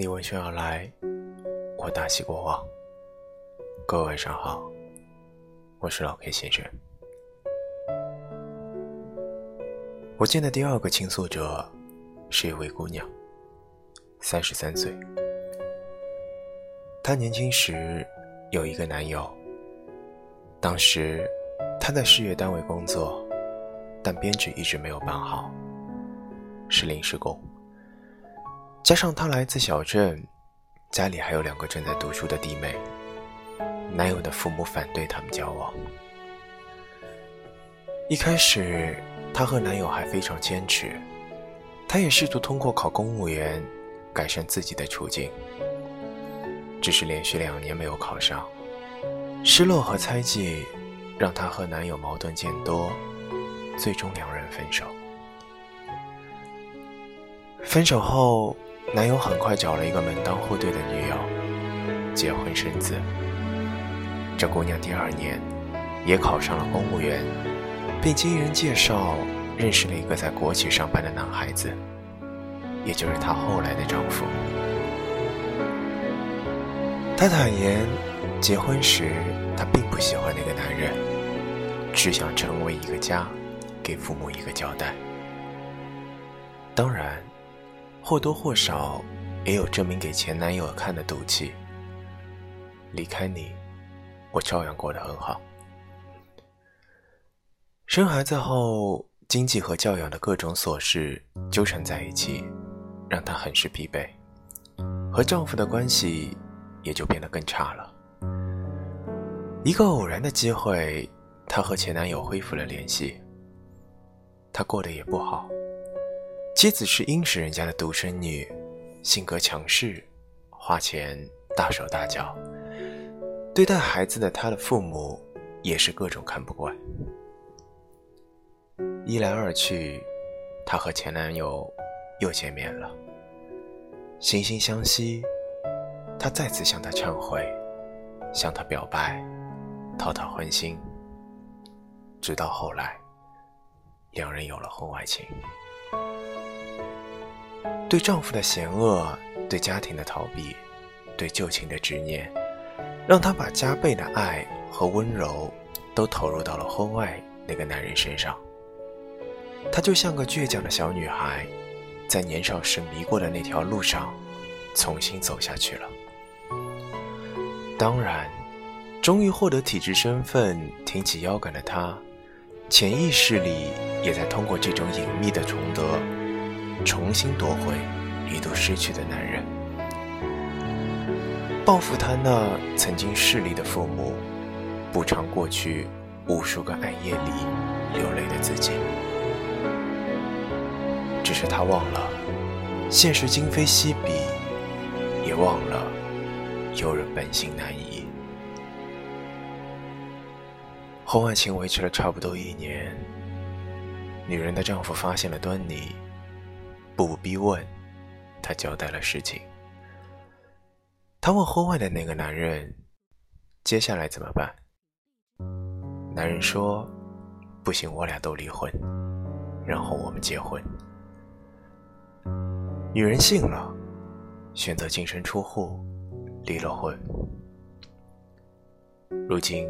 你闻讯而来，我大喜过望。各位晚上好，我是老 K 先生。我见的第二个倾诉者是一位姑娘，三十三岁。她年轻时有一个男友，当时她在事业单位工作，但编制一直没有办好，是临时工。加上她来自小镇，家里还有两个正在读书的弟妹，男友的父母反对他们交往。一开始，她和男友还非常坚持，她也试图通过考公务员改善自己的处境，只是连续两年没有考上，失落和猜忌让她和男友矛盾渐多，最终两人分手。分手后。男友很快找了一个门当户对的女友，结婚生子。这姑娘第二年也考上了公务员，并经人介绍认识了一个在国企上班的男孩子，也就是她后来的丈夫。她坦言，结婚时她并不喜欢那个男人，只想成为一个家，给父母一个交代。当然。或多或少，也有证明给前男友看的赌气。离开你，我照样过得很好。生孩子后，经济和教养的各种琐事纠缠在一起，让她很是疲惫，和丈夫的关系也就变得更差了。一个偶然的机会，她和前男友恢复了联系。她过得也不好。妻子是殷实人家的独生女，性格强势，花钱大手大脚。对待孩子的她的父母也是各种看不惯。一来二去，她和前男友又见面了。惺惺相惜，她再次向他忏悔，向他表白，讨他欢心。直到后来，两人有了婚外情。对丈夫的险恶，对家庭的逃避，对旧情的执念，让她把加倍的爱和温柔都投入到了婚外那个男人身上。她就像个倔强的小女孩，在年少时迷过的那条路上，重新走下去了。当然，终于获得体制身份、挺起腰杆的她，潜意识里也在通过这种隐秘的重得。重新夺回一度失去的男人，报复他那曾经势利的父母，补偿过去无数个暗夜里流泪的自己。只是他忘了，现实今非昔比，也忘了，有人本性难移。婚外情维持了差不多一年，女人的丈夫发现了端倪。步步逼问，他交代了事情。他问婚外的那个男人：“接下来怎么办？”男人说：“不行，我俩都离婚，然后我们结婚。”女人信了，选择净身出户，离了婚。如今，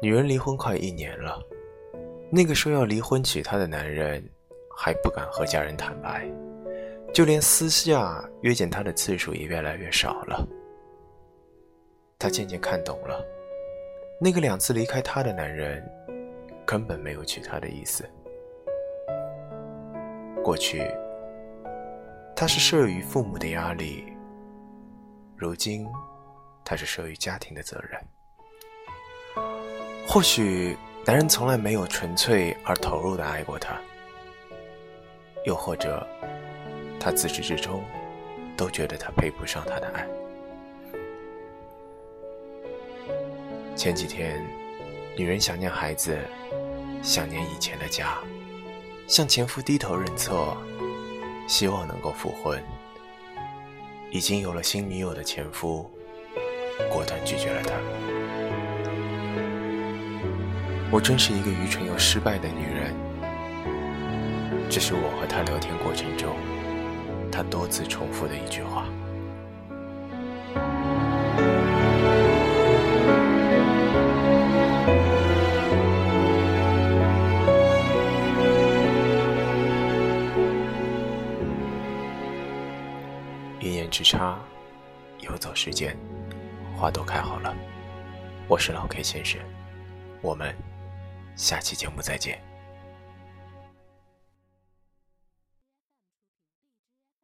女人离婚快一年了，那个说要离婚娶她的男人。还不敢和家人坦白，就连私下约见他的次数也越来越少了。他渐渐看懂了，那个两次离开他的男人，根本没有娶她的意思。过去，他是慑于父母的压力；如今，他是慑于家庭的责任。或许，男人从来没有纯粹而投入的爱过她。又或者，他自始至终都觉得他配不上他的爱。前几天，女人想念孩子，想念以前的家，向前夫低头认错，希望能够复婚。已经有了新女友的前夫，果断拒绝了她。我真是一个愚蠢又失败的女人。这是我和他聊天过程中，他多次重复的一句话。一念之差，游走时间，花都开好了。我是老 K 先生，我们下期节目再见。